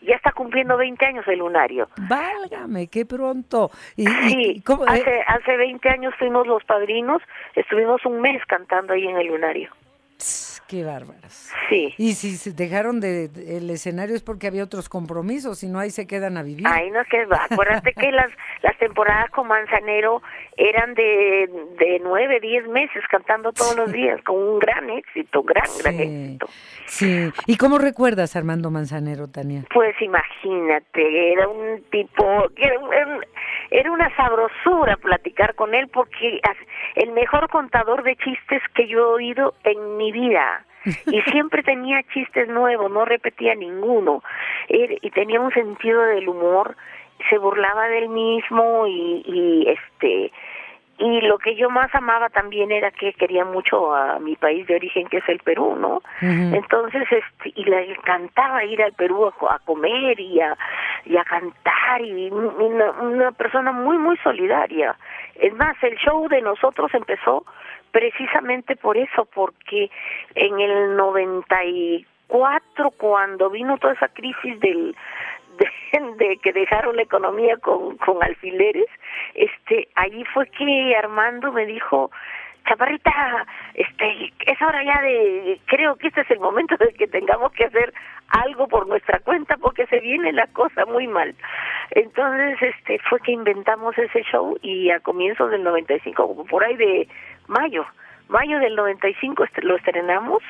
Ya está cumpliendo 20 años el lunario. Válgame, qué pronto. Y, y- Sí, ¿cómo, eh? hace, hace 20 años fuimos los padrinos, estuvimos un mes cantando ahí en el lunario. Qué bárbaros. Sí. Y si se dejaron de, de- el escenario es porque había otros compromisos, si no ahí se quedan a vivir. Ahí no que va. Acuérdate que las, las temporadas con Manzanero eran de, de 9, 10 meses cantando todos los días, con un gran éxito, gran, gran éxito. Sí. ¿Y cómo recuerdas a Armando Manzanero, Tania? Pues imagínate, era un tipo, era, un- era un- era una sabrosura platicar con él porque el mejor contador de chistes que yo he oído en mi vida. Y siempre tenía chistes nuevos, no repetía ninguno. Él- y tenía un sentido del humor, se burlaba del mismo y, y este y lo que yo más amaba también era que quería mucho a mi país de origen que es el Perú, ¿no? Entonces, este, y le encantaba ir al Perú a, co- a comer y a, y a cantar y un- una, una persona muy, muy solidaria. Es más, el show de nosotros empezó precisamente por eso, porque en el 94, cuando vino toda esa crisis del de, que dejaron la economía con, con alfileres, este, allí fue que Armando me dijo, Chaparrita, este, es hora ya de, creo que este es el momento de que tengamos que hacer algo por nuestra cuenta porque se viene la cosa muy mal. Entonces, este, fue que inventamos ese show y a comienzos del 95, como por ahí de mayo, mayo del 95 este- lo estrenamos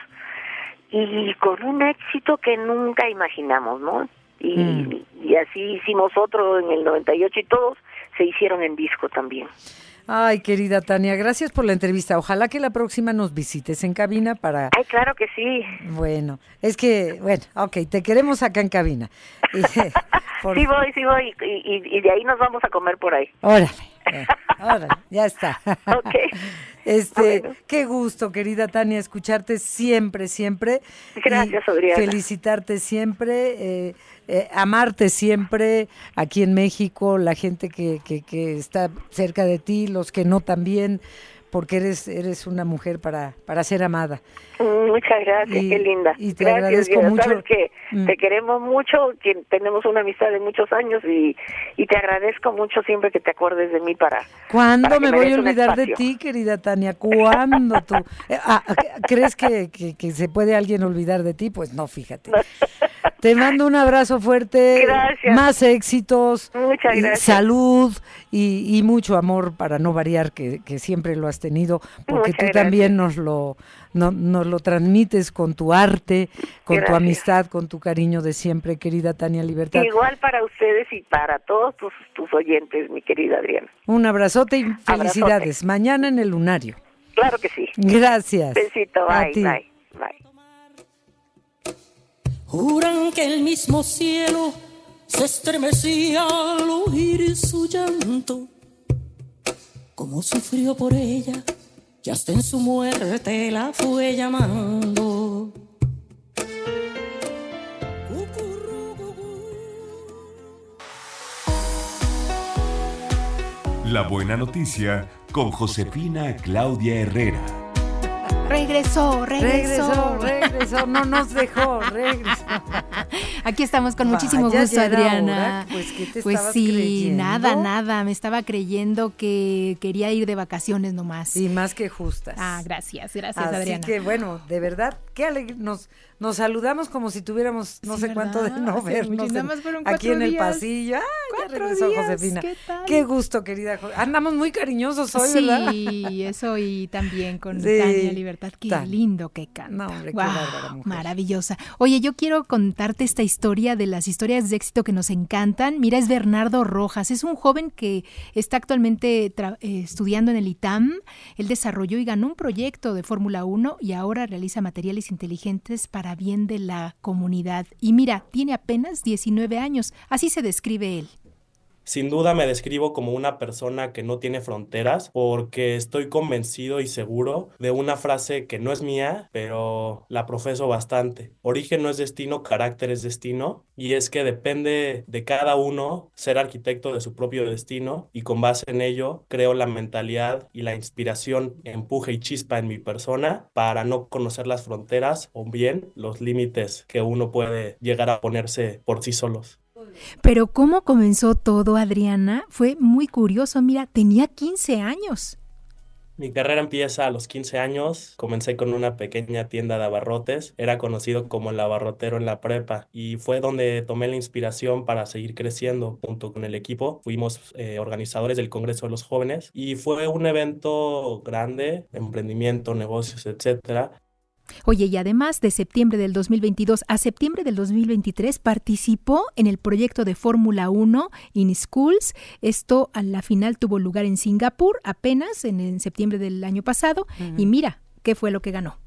y con un éxito que nunca imaginamos, ¿no? Y, y así hicimos otro en el 98 y todos se hicieron en disco también. Ay, querida Tania, gracias por la entrevista. Ojalá que la próxima nos visites en cabina para... Ay, claro que sí. Bueno, es que, bueno, ok, te queremos acá en cabina. Sí voy, sí voy, y, y- y de ahí nos vamos a comer por ahí. Órale, eh, órale, ya está. Ok. Este, qué gusto, querida Tania, escucharte siempre, siempre. Gracias, Adriana. Felicitarte siempre, eh, eh, amarte siempre aquí en México, la gente que, que, que está cerca de ti, los que no también, porque eres, eres una mujer para, para ser amada. Mm, Muchas gracias, Y- qué linda. y te gracias, agradezco mucho. Sabes que Mm. te queremos mucho, que tenemos una amistad de muchos años y, y te agradezco mucho siempre que te acuerdes de mí para. ¿Cuándo para me voy a olvidar de ti, querida Tania? ¿Cuándo tú? Eh, ah, ¿Crees que, que- que se puede alguien olvidar de ti? Pues no, fíjate. Te mando un abrazo fuerte, Gracias. más éxitos, Muchas y gracias. salud y, y mucho amor para no variar, que, que siempre lo has tenido, porque Muchas tú gracias. también nos lo, no- nos lo transmites con tu arte, con tu amistad, con tu cariño de siempre, querida Tania Libertad. Igual para ustedes y para todos tus, tus oyentes, mi querida Adriana. Un abrazote y felicidades. Mañana en el lunario. Claro que sí. Gracias. Besito, bye, bye, bye. Juran que el mismo cielo se estremecía al oír su llanto. Como sufrió por ella, que hasta en su muerte la fue llamando. La buena noticia con Josefina Claudia Herrera. Regresó, regresó. Regresó, regresó, no nos dejó, regresó. Aquí estamos con muchísimo Vaya, gusto, Adriana. hora, pues, ¿qué te Pues sí, creyendo? nada, nada. Me estaba creyendo que quería ir de vacaciones nomás. Y más que justas. Ah, gracias, gracias, Así Adriana. que bueno, de verdad, qué alegre. Nos, nos saludamos como si tuviéramos no Sí, sé cuánto de no Hace vernos. en- aquí en el pasillo. Ay, ya regresó días, Josefina. ¿qué tal? Qué gusto, querida. Andamos muy cariñosos hoy, sí, ¿verdad? eso y también con Sí, Tania Libertad. Qué tan. lindo que canta. No, hombre, qué bárbara mujer. maravillosa. Oye, yo quiero contarte esta historia de las historias de éxito que nos encantan. Mira, es Bernardo Rojas. Es un joven que está actualmente tra- eh, estudiando en el ITAM. Él desarrolló y ganó un proyecto de Fórmula 1 y ahora realiza materiales inteligentes para bien de la comunidad. Y mira, tiene apenas 19 años. Así se describe él. Sin duda me describo como una persona que no tiene fronteras porque estoy convencido y seguro de una frase que no es mía, pero la profeso bastante. Origen no es destino, carácter es destino. Y es que depende de cada uno ser arquitecto de su propio destino y con base en ello creo la mentalidad y la inspiración, empuje y chispa en mi persona para no conocer las fronteras o bien los límites que uno puede llegar a ponerse por sí solos. Pero cómo comenzó todo, Adriana, fue muy curioso. Mira, tenía 15 años. Mi carrera empieza a los 15 años. Comencé con una pequeña tienda de abarrotes. Era conocido como el abarrotero en la prepa y fue donde tomé la inspiración para seguir creciendo junto con el equipo. Fuimos eh, organizadores del Congreso de los Jóvenes y fue un evento grande, emprendimiento, negocios, etcétera. Oye, y además de septiembre del 2022 a septiembre del 2023 participó en el proyecto de Fórmula 1 in Schools. Esto a la final tuvo lugar en Singapur apenas en, en septiembre del año pasado. Y mira, ¿qué fue lo que ganó?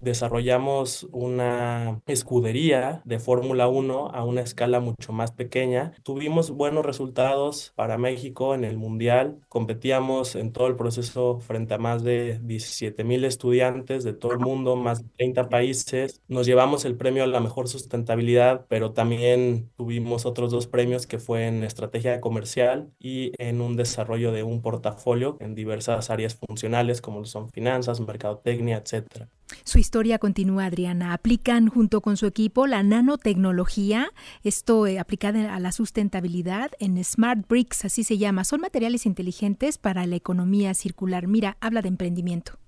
Desarrollamos una escudería de Fórmula 1 a una escala mucho más pequeña. Tuvimos buenos resultados para México en el Mundial. Competíamos en todo el proceso frente a más de 17 mil estudiantes de todo el mundo, más de 30 países. Nos llevamos el premio a la mejor sustentabilidad, pero también tuvimos otros dos premios que fue en estrategia comercial y en un desarrollo de un portafolio en diversas áreas funcionales como son finanzas, mercadotecnia, etcétera. Su historia continúa, Adriana. Aplican junto con su equipo la nanotecnología, esto eh, aplicada a la sustentabilidad en Smart Bricks, así se llama. Son materiales inteligentes para la economía circular. Mira, habla de emprendimiento.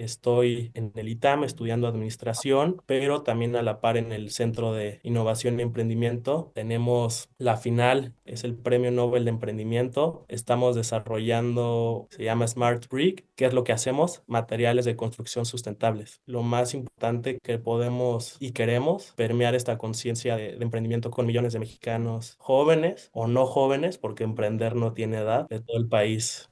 Estoy en el ITAM estudiando administración, pero también a la par en el Centro de Innovación y Emprendimiento. Tenemos la final, es el Premio Nobel de Emprendimiento. Estamos desarrollando, se llama Smart Brick. ¿Qué es lo que hacemos? Materiales de construcción sustentables. Lo más importante que podemos y queremos permear esta conciencia de, de emprendimiento con millones de mexicanos jóvenes o no jóvenes, porque emprender no tiene edad, de todo el país.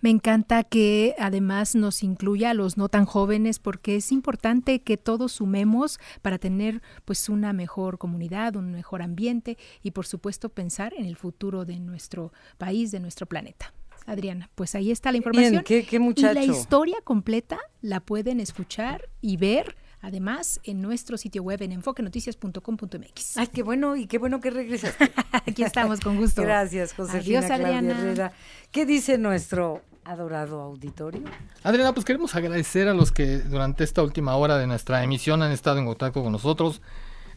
Me encanta que además nos incluya a los no tan jóvenes porque es importante que todos sumemos para tener pues una mejor comunidad, un mejor ambiente y por supuesto pensar en el futuro de nuestro país, de nuestro planeta. Adriana, pues ahí está la información. qué, qué muchacho. Y la historia completa la pueden escuchar y ver Además, en nuestro sitio web en enfoquenoticias.com.mx. Ay, qué bueno y qué bueno que regresas. Aquí estamos con gusto. Gracias, Josefina Adiós, Adriana. Herrera. ¿Qué dice nuestro adorado auditorio? Adriana, pues queremos agradecer a los que durante esta última hora de nuestra emisión han estado en contacto con nosotros.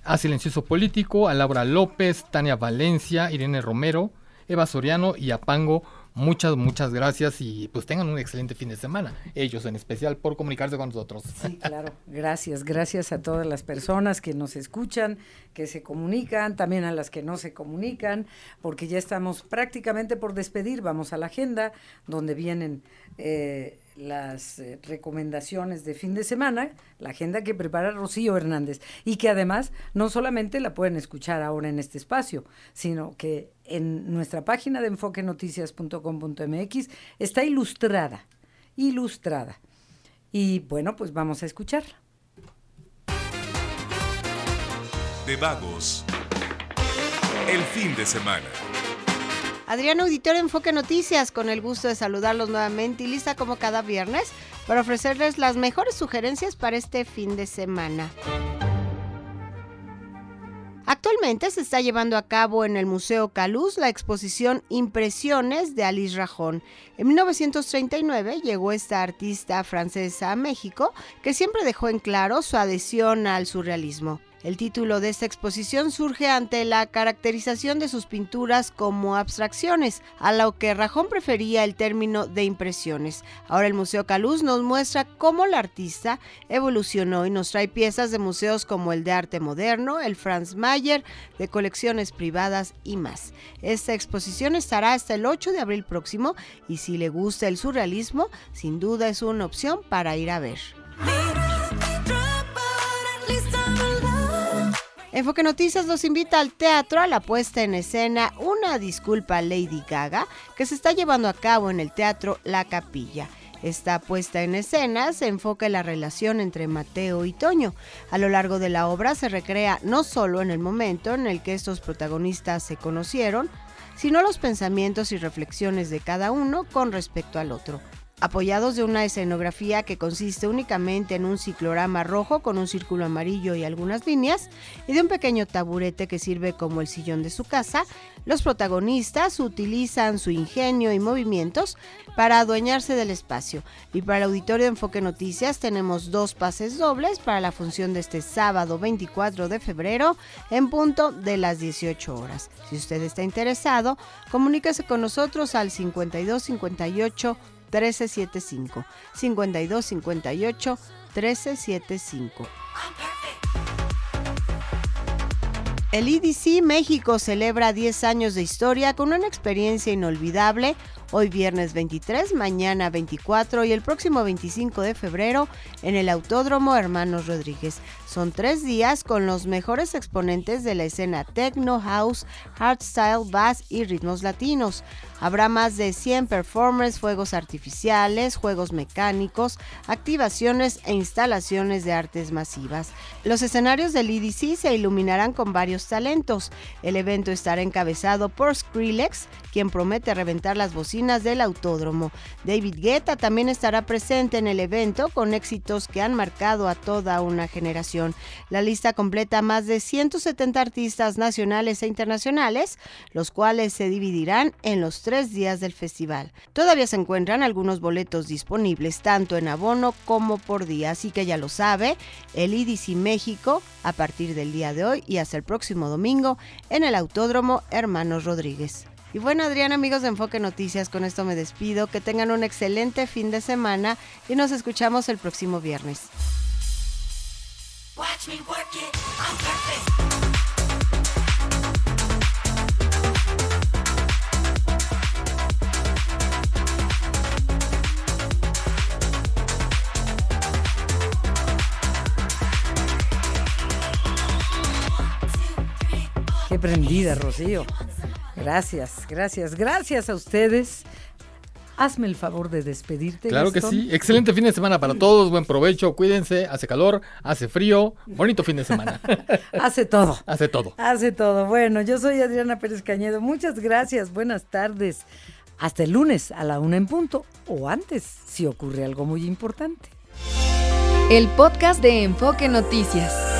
A Silencioso Político, a Laura López, Tania Valencia, Irene Romero, Eva Soriano y a Pango Muchas, muchas gracias y pues tengan un excelente fin de semana. Ellos en especial por comunicarse con nosotros. Sí, claro. Gracias, gracias a todas las personas que nos escuchan, que se comunican, también a las que no se comunican, porque ya estamos prácticamente por despedir. Vamos a la agenda donde vienen eh, las eh, recomendaciones de fin de semana, la agenda que prepara Rocío Hernández y que además no solamente la pueden escuchar ahora en este espacio, sino que en nuestra página de enfoquenoticias.com.mx está ilustrada, ilustrada. Y bueno, pues vamos a escuchar. De vagos. El fin de semana. Adriana Auditorio Enfoque Noticias, con el gusto de saludarlos nuevamente y lista como cada viernes para ofrecerles las mejores sugerencias para este fin de semana. Actualmente se está llevando a cabo en el Museo Caluz la exposición Impresiones de Alice Rajón. En 1939 llegó esta artista francesa a México que siempre dejó en claro su adhesión al surrealismo. El título de esta exposición surge ante la caracterización de sus pinturas como abstracciones, a lo que Rajón prefería el término de impresiones. Ahora el Museo Caluz nos muestra cómo la artista evolucionó y nos trae piezas de museos como el de arte moderno, el Franz Mayer, de colecciones privadas y más. Esta exposición estará hasta el 8 de abril próximo y si le gusta el surrealismo, sin duda es una opción para ir a ver. Enfoque Noticias los invita al teatro a la puesta en escena Una disculpa Lady Gaga, que se está llevando a cabo en el teatro La Capilla. Esta puesta en escena se enfoca en la relación entre Mateo y Toño. A lo largo de la obra se recrea no solo en el momento en el que estos protagonistas se conocieron, sino los pensamientos y reflexiones de cada uno con respecto al otro apoyados de una escenografía que consiste únicamente en un ciclorama rojo con un círculo amarillo y algunas líneas, y de un pequeño taburete que sirve como el sillón de su casa, los protagonistas utilizan su ingenio y movimientos para adueñarse del espacio. Y para el auditorio de Enfoque Noticias tenemos dos pases dobles para la función de este sábado 24 de febrero en punto de las 18 horas. Si usted está interesado, comuníquese con nosotros al 5258 1375 5258 1375. El IDC México celebra 10 años de historia con una experiencia inolvidable hoy viernes 23, mañana 24 y el próximo 25 de febrero en el Autódromo Hermanos Rodríguez. Son tres días con los mejores exponentes de la escena techno, house, hardstyle, bass y ritmos latinos. Habrá más de 100 performers, fuegos artificiales, juegos mecánicos, activaciones e instalaciones de artes masivas. Los escenarios del EDC se iluminarán con varios talentos. El evento estará encabezado por Skrillex, quien promete reventar las bocinas del autódromo. David Guetta también estará presente en el evento con éxitos que han marcado a toda una generación. La lista completa más de 170 artistas nacionales e internacionales, los cuales se dividirán en los días del festival. Todavía se encuentran algunos boletos disponibles tanto en abono como por día, así que ya lo sabe, el IDC México a partir del día de hoy y hasta el próximo domingo en el Autódromo Hermanos Rodríguez. Y bueno, Adrián, amigos de Enfoque Noticias, con esto me despido. Que tengan un excelente fin de semana y nos escuchamos el próximo viernes. Qué prendida, Rocío. Gracias, gracias, gracias a ustedes. hazme el favor de despedirte. Claro que sí. Excelente fin de semana para todos. Buen provecho. Cuídense. Hace calor, hace frío. Bonito fin de semana. Hace todo. hace todo. Hace todo. Bueno, yo soy Adriana Pérez Cañedo. Muchas gracias. Buenas tardes. Hasta el lunes a la una en punto o antes, si ocurre algo muy importante. El podcast de Enfoque Noticias.